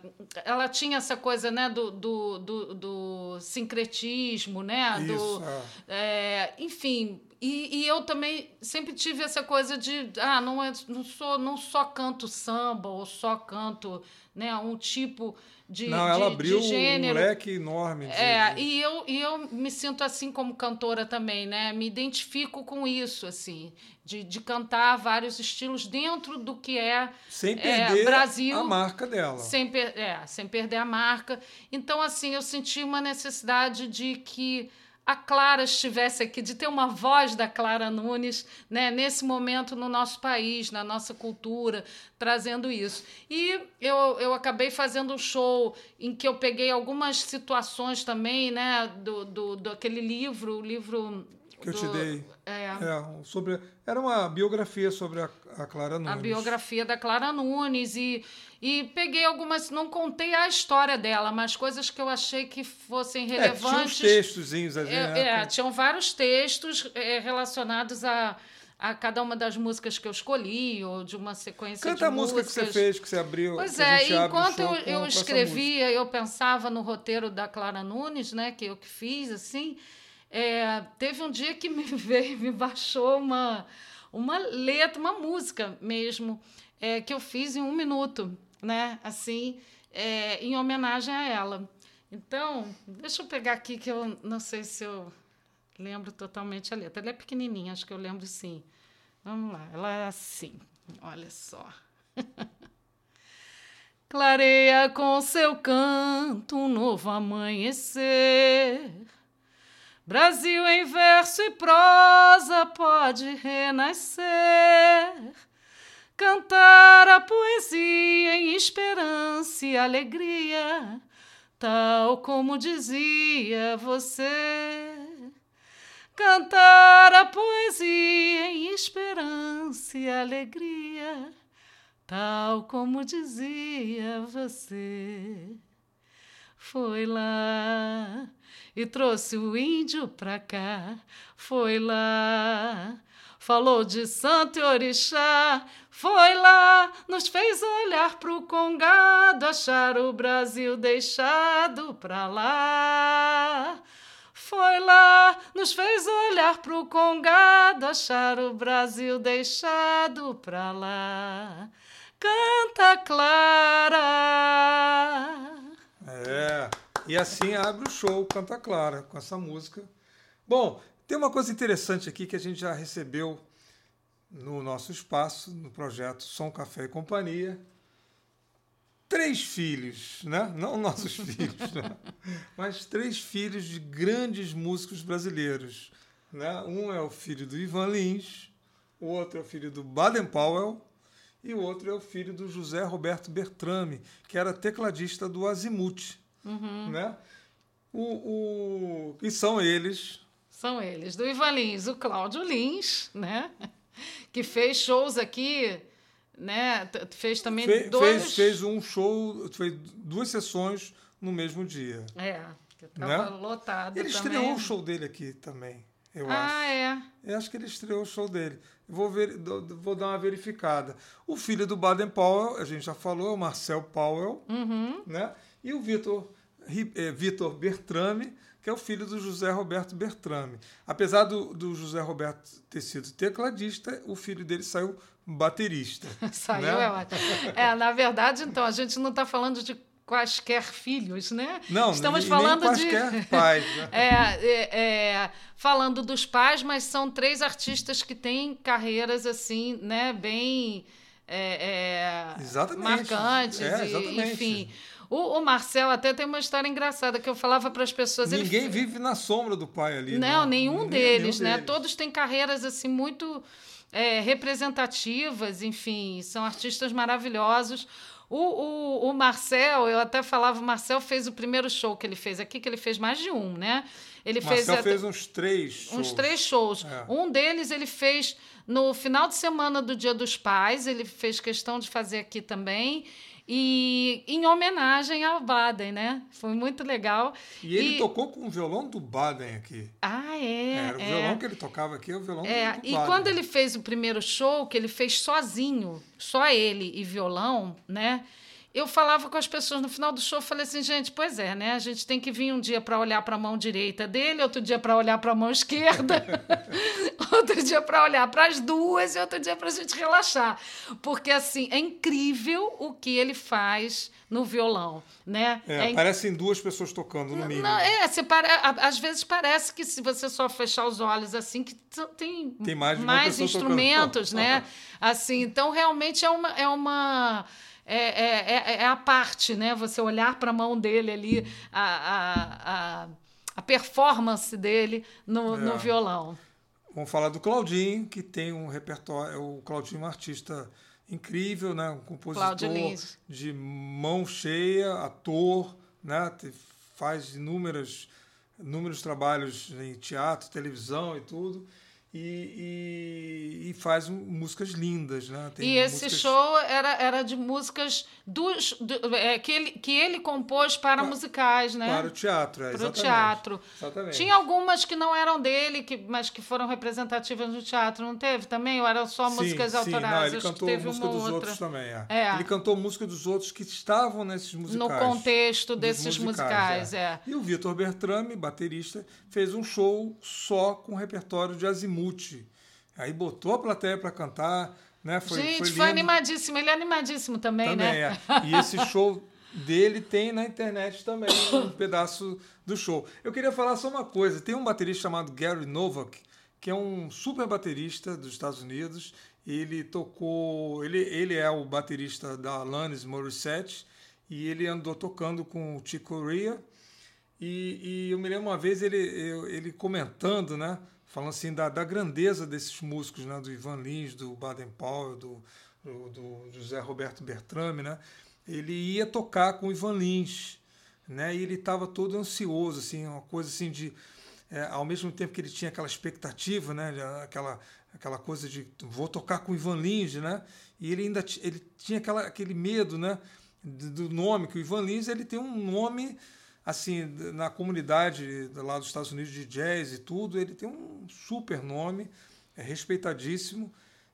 ela tinha essa coisa né, do, do, do, do sincretismo, né? Isso, do, é. é enfim, e, e, eu também sempre tive essa coisa de ah, não, é, não sou não só canto samba ou só canto né, um tipo de, Não, ela de, abriu de gênero. um leque enorme. De, é, e eu, e eu me sinto assim como cantora também, né? Me identifico com isso, assim, de, de cantar vários estilos dentro do que é, sem é, perder é, Brasil. a marca dela. Sem, per, é, sem perder a marca. Então, assim, eu senti uma necessidade de que a Clara estivesse aqui, de ter uma voz da Clara Nunes né, nesse momento no nosso país, na nossa cultura, trazendo isso. E eu, eu acabei fazendo um show em que eu peguei algumas situações também, né, do, do, do aquele livro, o livro que eu te dei. É. é. sobre, era uma biografia sobre a, a Clara Nunes. A biografia da Clara Nunes. E, e peguei algumas. Não contei a história dela, mas coisas que eu achei que fossem relevantes. É, tinha uns textozinhos ali. É, né? é, tinham vários textos é, relacionados a a cada uma das músicas que eu escolhi, ou de uma sequência Canta de músicas. Canta a música que você fez, que você abriu. Pois é, enquanto eu, eu escrevia, eu pensava no roteiro da Clara Nunes, né, que eu que fiz, assim, é, teve um dia que me veio, me baixou uma, uma letra, uma música mesmo, é, que eu fiz em um minuto, né? Assim, é, em homenagem a ela. Então, deixa eu pegar aqui que eu não sei se eu lembro totalmente a letra. Ela é pequenininha, acho que eu lembro sim. Vamos lá, ela é assim, olha só. Clareia com seu canto um novo amanhecer Brasil em verso e prosa pode renascer, cantar a poesia em esperança e alegria, tal como dizia você. Cantar a poesia em esperança e alegria, tal como dizia você. Foi lá e trouxe o índio pra cá. Foi lá, falou de santo e orixá. Foi lá, nos fez olhar pro congado, achar o Brasil deixado pra lá. Foi lá, nos fez olhar pro congado, achar o Brasil deixado pra lá. Canta Clara. É. E assim abre o show Canta Clara, com essa música Bom, tem uma coisa interessante aqui que a gente já recebeu no nosso espaço, no projeto Som Café e Companhia. Três filhos, né? não nossos filhos, né? mas três filhos de grandes músicos brasileiros. Né? Um é o filho do Ivan Lins, o outro é o filho do Baden Powell e o outro é o filho do José Roberto Bertrame, que era tecladista do Azimuth. Uhum. Né? O, o, e são eles. São eles, do Ivan Lins, o Cláudio Lins, né? que fez shows aqui, né? Fez também Fe, dois. Fez, fez um show, fez duas sessões no mesmo dia. É, que estava né? lotado. Ele também. estreou o show dele aqui também, eu ah, acho. Ah, é. Eu acho que ele estreou o show dele. Vou, ver, vou dar uma verificada. O filho do Baden Powell, a gente já falou, é o Marcel Powell, uhum. né? E o Vitor, é, Vitor Bertrame, que é o filho do José Roberto Bertrame. Apesar do, do José Roberto ter sido tecladista, o filho dele saiu baterista. saiu, né? é ótimo. É, na verdade, então, a gente não está falando de quaisquer filhos, né? Não, estamos nem, falando nem de pais. Né? é, é, é, falando dos pais, mas são três artistas que têm carreiras assim, né, bem é, é marcantes, é, e, enfim. O, o, Marcel até tem uma história engraçada que eu falava para as pessoas. Ninguém ele... vive na sombra do pai ali. Não, né? nenhum, deles, nenhum né? Deles. Todos têm carreiras assim muito é, representativas, enfim, são artistas maravilhosos. O, o, o, Marcel, eu até falava, o Marcel fez o primeiro show que ele fez aqui, que ele fez mais de um, né? Ele Marcel fez, fez uns três shows. Uns três shows. É. Um deles ele fez no final de semana do Dia dos Pais, ele fez questão de fazer aqui também e em homenagem ao Baden, né? Foi muito legal. E ele e... tocou com o violão do Baden aqui. Ah, é? Era o é. violão que ele tocava aqui, é o violão é, do, do E Baden. quando ele fez o primeiro show, que ele fez sozinho, só ele e violão, né? Eu falava com as pessoas no final do show, falei assim, gente, pois é, né? A gente tem que vir um dia para olhar para a mão direita dele, outro dia para olhar para a mão esquerda, outro dia para olhar para as duas e outro dia para a gente relaxar, porque assim é incrível o que ele faz no violão, né? É, é parecem duas pessoas tocando no mínimo. Não, é, você pare... às vezes parece que se você só fechar os olhos assim que tem, tem mais, mais instrumentos, tocando. né? Assim, então realmente é uma é uma é, é, é, é, a parte, né? Você olhar para a mão dele ali, a, a, a, a performance dele no, no É. violão. Vamos falar do Claudinho, que tem um repertório. O Claudinho é um artista incrível, né? um compositor de mão cheia, ator, né? Faz inúmeras, inúmeros trabalhos em teatro, televisão e tudo. E, e, e faz músicas lindas. Né? Tem E esse músicas- show era, era de músicas dos, do- é, que, ele, que ele compôs para Pa- musicais, né? Para o teatro, é, Para o exatamente. teatro. Exatamente. Tinha algumas que não eram dele, que, mas que foram representativas no teatro, não teve também? Ou eram só Sim, músicas sim, autorais? Não, ele Acho que cantou teve música dos outra. outros também. É. É. Ele cantou música dos outros que estavam nesses musicais. No contexto desses musicais, é. E o Vitor Bertrame, baterista, fez um show só com repertório de azimuth. Aí botou a plateia para cantar, né? Foi, Gente, foi, foi, animadíssimo. Ele é animadíssimo também, Também né? é. E esse show dele tem na internet também um pedaço do show. Eu queria falar só uma coisa. Tem um baterista chamado Gary Novak, que é um super baterista dos Estados Unidos. Ele tocou, ele, ele é o baterista da Alanis Morissette e ele andou tocando com o Chick Corea. E, e eu me lembro uma vez ele, ele comentando, né? Falando assim da, da grandeza desses músicos, né? Do Ivan Lins, do Baden Powell, do, do, do José Roberto Bertrame, né? Ele ia tocar com o Ivan Lins, né? E ele estava todo ansioso, assim, uma coisa assim de... é, ao mesmo tempo que ele tinha aquela expectativa, né? Aquela, aquela coisa de vou tocar com o Ivan Lins, né? E ele ainda ele tinha aquela, aquele medo, né? Do do nome, que o Ivan Lins ele tem um nome assim, na comunidade lá dos Estados Unidos de jazz e tudo, ele tem um super nome, é respeitadíssimo.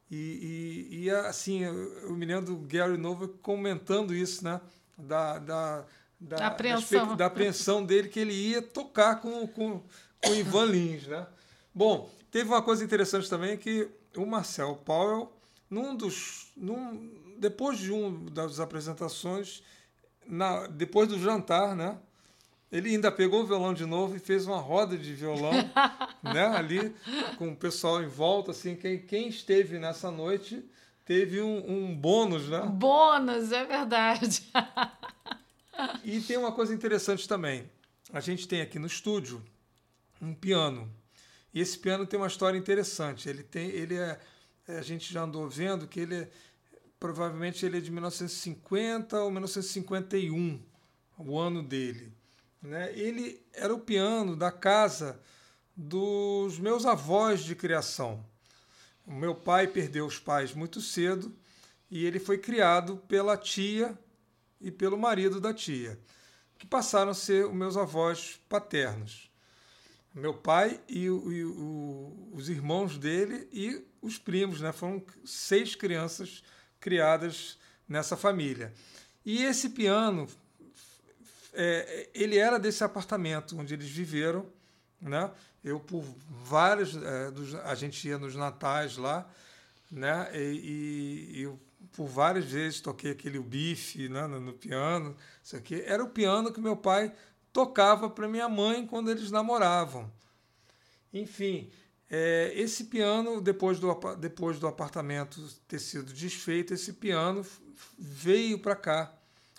E, e, e, assim, eu, me lembro do Gary Nova comentando isso, né? Da, da, da, Da apreensão. da apreensão dele, que ele ia tocar com, com, com o Ivan Lins, né? Bom, teve uma coisa interessante também que o Marcel Powell, num dos, num, depois de uma das apresentações, na, depois do jantar, né? Ele ainda pegou o violão de novo e fez uma roda de violão, né? Ali, com o pessoal em volta, assim, quem, quem esteve nessa noite teve um, um bônus, né? Bônus, é verdade. e tem uma coisa interessante também. A gente tem aqui no estúdio um piano. E esse piano tem uma história interessante. Ele tem, ele é, a gente já andou vendo que ele é, provavelmente ele é de 1950 ou 1951, o ano dele. Né? Ele era o piano da casa dos meus avós de criação. O meu pai perdeu os pais muito cedo e ele foi criado pela tia e pelo marido da tia, que passaram a ser os meus avós paternos. Meu pai e, o, e o, os irmãos dele e os primos, né? Foram seis crianças criadas nessa família. E esse piano é, ele era desse apartamento onde eles viveram, né? Eu por vários, é, dos, a gente ia nos natais lá, né? E, e, eu por várias vezes toquei aquele bife né, no, no piano, isso aqui era o piano que meu pai tocava para minha mãe quando eles namoravam. Enfim, é, esse piano, depois do, depois do apartamento ter sido desfeito, esse piano veio para cá,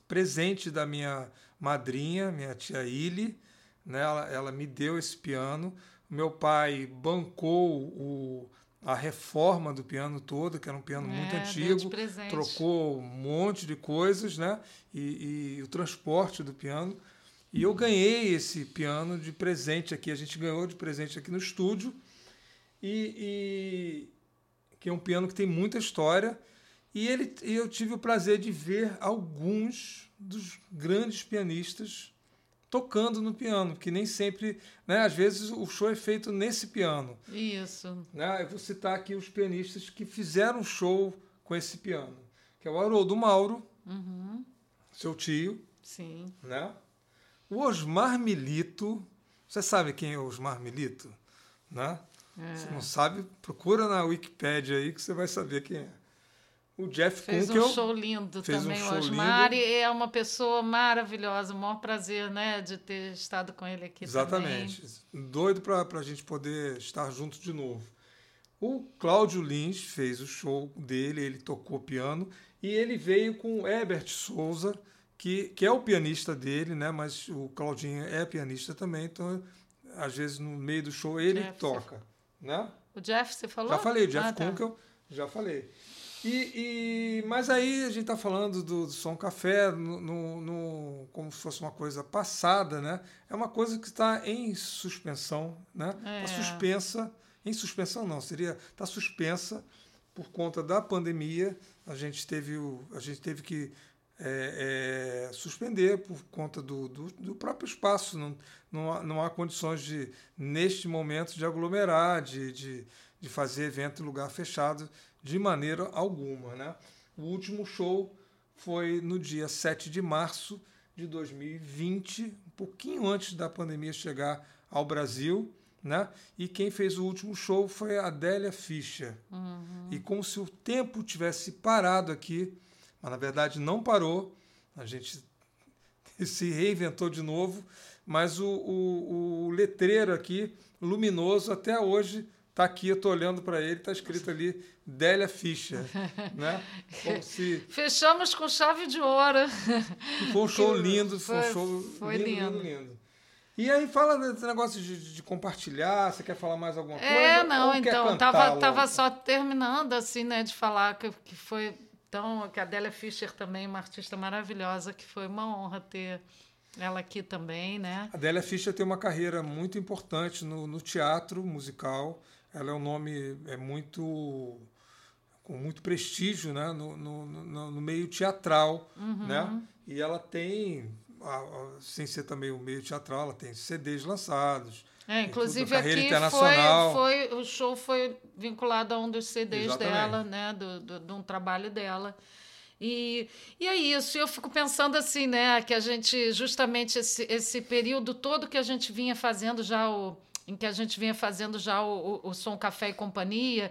presente da minha madrinha, minha tia Ili, né? ela, ela me deu esse piano. Meu pai bancou o, a reforma do piano todo, que era um piano é, muito antigo, trocou um monte de coisas, né? E, e, o transporte do piano. E eu ganhei esse piano de presente aqui. A gente ganhou de presente aqui no estúdio. E, e que é um piano que tem muita história. E, ele, eu tive o prazer de ver alguns dos grandes pianistas tocando no piano, porque nem sempre, né, às vezes o show é feito nesse piano. Isso. Né? Eu vou citar aqui os pianistas que fizeram show com esse piano, que é o Haroldo Mauro, uhum. seu tio. Sim. Né? O Osmar Milito, você sabe quem é o Osmar Milito? Né? É. Você não sabe? Procura na Wikipedia aí que você vai saber quem é. O Jeff fez Kunkel um show lindo também, um o Osmar. E é uma pessoa maravilhosa, o maior prazer né, de ter estado com ele aqui Exatamente. Também. Doido para a gente poder estar junto de novo. O Cláudio Lins fez o show dele, ele tocou piano e ele veio com o Herbert Souza, que, que é o pianista dele, né? Mas o Claudinho é pianista também, então às vezes no meio do show ele Jeff, toca, né? O Jeff, você falou? Já falei, o Jeff ah, tá. Kunkel, já falei. E, e, mas aí a gente está falando do, do, Som Café no, no, no, como se fosse uma coisa passada, né? É uma coisa que está em suspensão, né? Está é. suspensa, em suspensão não, seria está suspensa por conta da pandemia. A gente teve, o, a gente teve que é, é, suspender por conta do, do, do, próprio espaço. Não, não, há, não há condições de, neste momento, de aglomerar, de, de, de fazer evento em lugar fechado de maneira alguma. Né? O último show foi no dia 7 de março de 2020, um pouquinho antes da pandemia chegar ao Brasil. Né? E quem fez o último show foi a Adélia Fischer. Uhum. E como se o tempo tivesse parado aqui, mas na verdade não parou, a gente se reinventou de novo, mas o, o, o letreiro aqui, luminoso, até hoje Está aqui, eu estou olhando para ele, está escrito ali Délia Fischer. né? Como se... Fechamos com chave de ouro. E foi um show lindo, foi, foi um show foi lindo, lindo, lindo, E aí fala desse negócio de, de, compartilhar, você quer falar mais alguma coisa? É, não, então, tava, tava só terminando assim, né, de falar que, que foi então, que a Délia Fischer também, é uma artista maravilhosa, que foi uma honra ter ela aqui também, né? A Délia Fischer tem uma carreira muito importante no, no teatro musical ela é um nome é muito com muito prestígio né? no, no, no, no meio teatral. Uhum. Né? E ela tem, sem ser também o meio teatral, ela tem CDs lançados. É, inclusive aqui foi, foi, o show foi vinculado a um dos CDs Exatamente. dela, né? Do, do, de um trabalho dela. E, e é isso, eu fico pensando assim, né, que a gente, justamente esse, esse período todo que a gente vinha fazendo já o, em que a gente vinha fazendo já o, o, o Som Café e Companhia,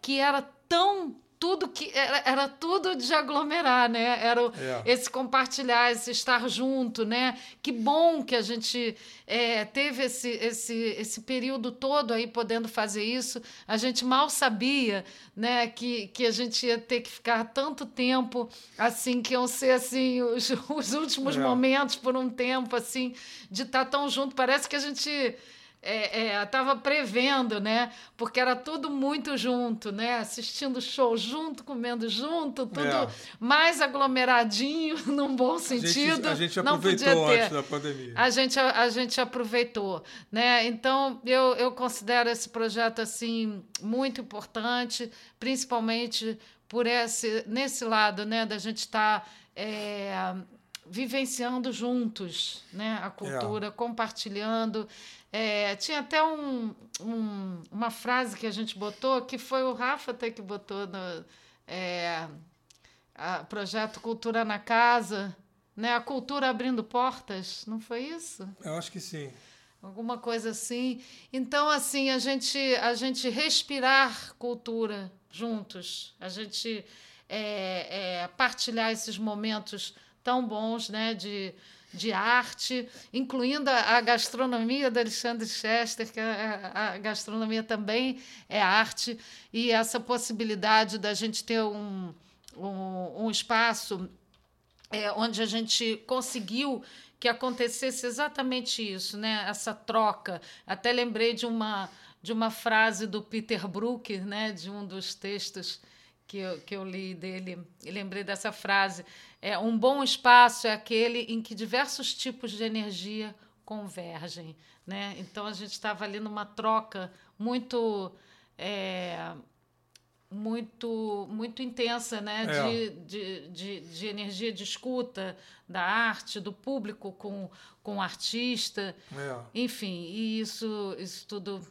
que era tão tudo que era, era tudo de aglomerar, né? Era é. esse compartilhar, esse estar junto, né? Que bom que a gente é, teve esse, esse, esse período todo aí podendo fazer isso. A gente mal sabia, né? Que, que a gente ia ter que ficar tanto tempo assim, que iam ser assim os, os últimos é. momentos por um tempo assim de estar tão junto. Parece que a gente estava é, é, prevendo, né? Porque era tudo muito junto, né? Assistindo show junto, comendo junto, tudo é. mais aglomeradinho, num bom sentido. A gente, a gente aproveitou antes da pandemia. A gente, a, a, gente aproveitou, né? Então, eu, eu considero esse projeto, assim, muito importante, principalmente por esse, nesse lado, né? Da gente estar... Tá, é, vivenciando juntos né, a cultura, é. compartilhando. É, tinha até um, um, uma frase que a gente botou, que foi o Rafa até que botou no é, projeto Cultura na Casa, né? A cultura abrindo portas, não foi isso? Eu acho que sim. Alguma coisa assim. Então, assim, a gente, a gente respirar cultura juntos, a gente é, é, partilhar esses momentos tão bons né, de, de arte, incluindo a, gastronomia da Alexandre Chester, que a, a, gastronomia também é arte, e essa possibilidade da gente ter um, um, um espaço é, onde a gente conseguiu que acontecesse exatamente isso, né? essa troca. Até lembrei de uma, de uma frase do Peter Brook, né? de um dos textos que eu, que eu li dele, e lembrei dessa frase. É, um bom espaço é aquele em que diversos tipos de energia convergem. Né? Então, a gente estava ali numa troca muito. É, muito muito intensa né? É. De, de, de, de, energia de escuta da arte, do público com, com o artista. É. Enfim, e isso, isso tudo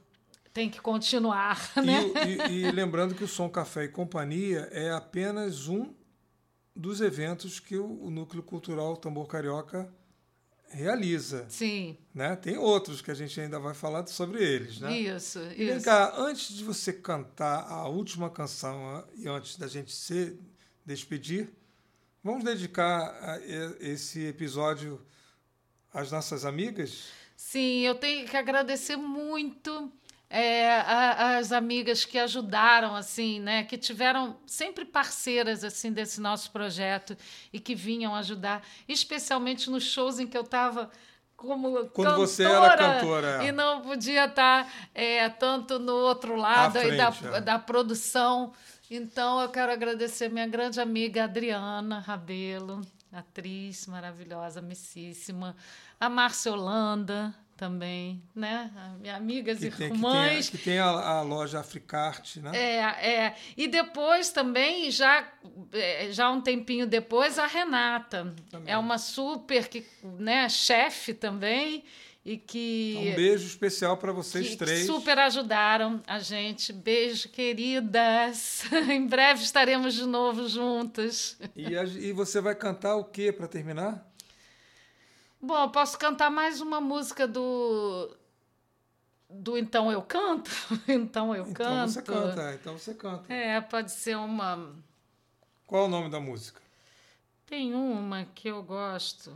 tem que continuar. Né? E, e, e lembrando que o Som Café e Companhia é apenas um dos eventos que o, o Núcleo Cultural Tambor Carioca realiza. Sim. Né? Tem outros que a gente ainda vai falar sobre eles. Né? Isso, e isso. Vem cá, antes de você cantar a última canção e antes da gente se despedir, vamos dedicar esse episódio às nossas amigas? Sim, eu tenho que agradecer muito é, a, as amigas que ajudaram, assim, né, que tiveram sempre parceiras assim desse nosso projeto e que vinham ajudar, especialmente nos shows em que eu estava como Quando cantora, você era cantora. É. E não podia estar tá, é, tanto no outro lado frente, da, é. da produção. Então, eu quero agradecer minha grande amiga Adriana Rabelo, atriz maravilhosa, amicíssima, a Márcia Holanda, também, né? Amigas que e tem, irmãs. Que tem, que tem a, a, loja Africarte, né? É, é. E depois também, já, é, já um tempinho depois, a Renata. Também. É uma super que, né, chefe também. E que. Um beijo especial para vocês que, três. Que super ajudaram a gente. Beijo, queridas. em breve estaremos de novo juntas. E, a, e você vai cantar o que para terminar? Bom, eu posso cantar mais uma música do. Do Então Eu Canto? então Eu então Canto. Você canta, é, então você canta. É, pode ser uma. Qual é o nome da música? Tem uma que eu gosto.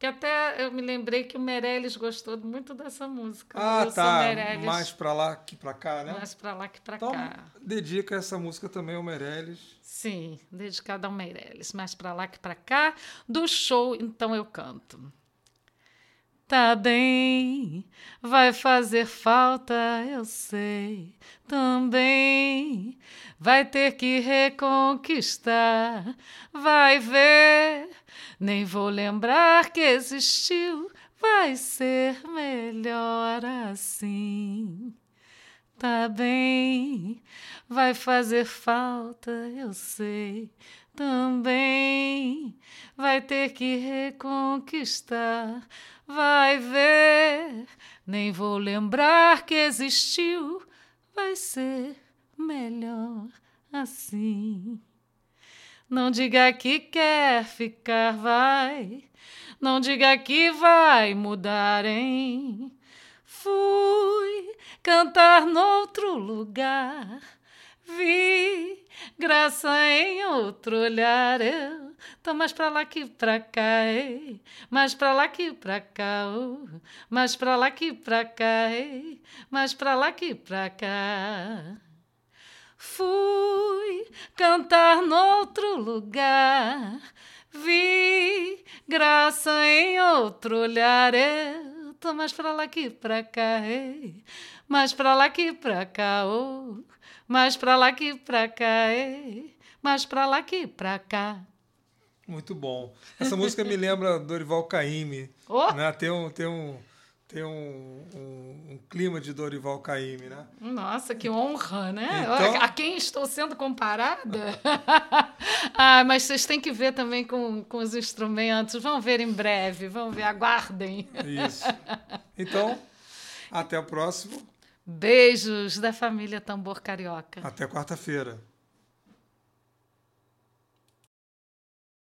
Que até eu me lembrei que o Meirelles gostou muito dessa música. Ah, tá. Mais pra lá que pra cá, né? Mais pra lá que pra então, cá. Dedica essa música também ao Meirelles. Sim, dedicada ao Meirelles. Mais pra lá que pra cá. Do show, então eu canto. Tá bem, vai fazer falta, eu sei. Também vai ter que reconquistar. Vai ver, nem vou lembrar que existiu. Vai ser melhor assim. Tá bem, vai fazer falta, eu sei. Também vai ter que reconquistar vai ver, nem vou lembrar que existiu, vai ser melhor assim. Não diga que quer ficar, vai. Não diga que vai mudar, hein? Fui cantar noutro lugar. Vi graça em outro olhar, eu tô mais pra lá que pra cá, ei. mais pra lá que pra cá, oh. mais pra lá que pra cá, ei. mais pra lá que pra cá. Fui cantar noutro lugar, vi graça em outro olhar, eu tô mais pra lá que pra cá, ei. mais pra lá que pra cá, oh. mais pra lá que pra cá, ei. mais pra lá que pra cá. Muito bom. Essa música me lembra Dorival Caymmi. Oh! Né? Tem um, tem um, tem um, um, um clima de Dorival Caymmi, né? Nossa, que honra, né? Então- A quem estou sendo comparada? ah, mas vocês têm que ver também com, com os instrumentos. Vão ver em breve, vão ver, aguardem. Isso. Então, até o próximo. Beijos da família Tambor Carioca. Até quarta-feira.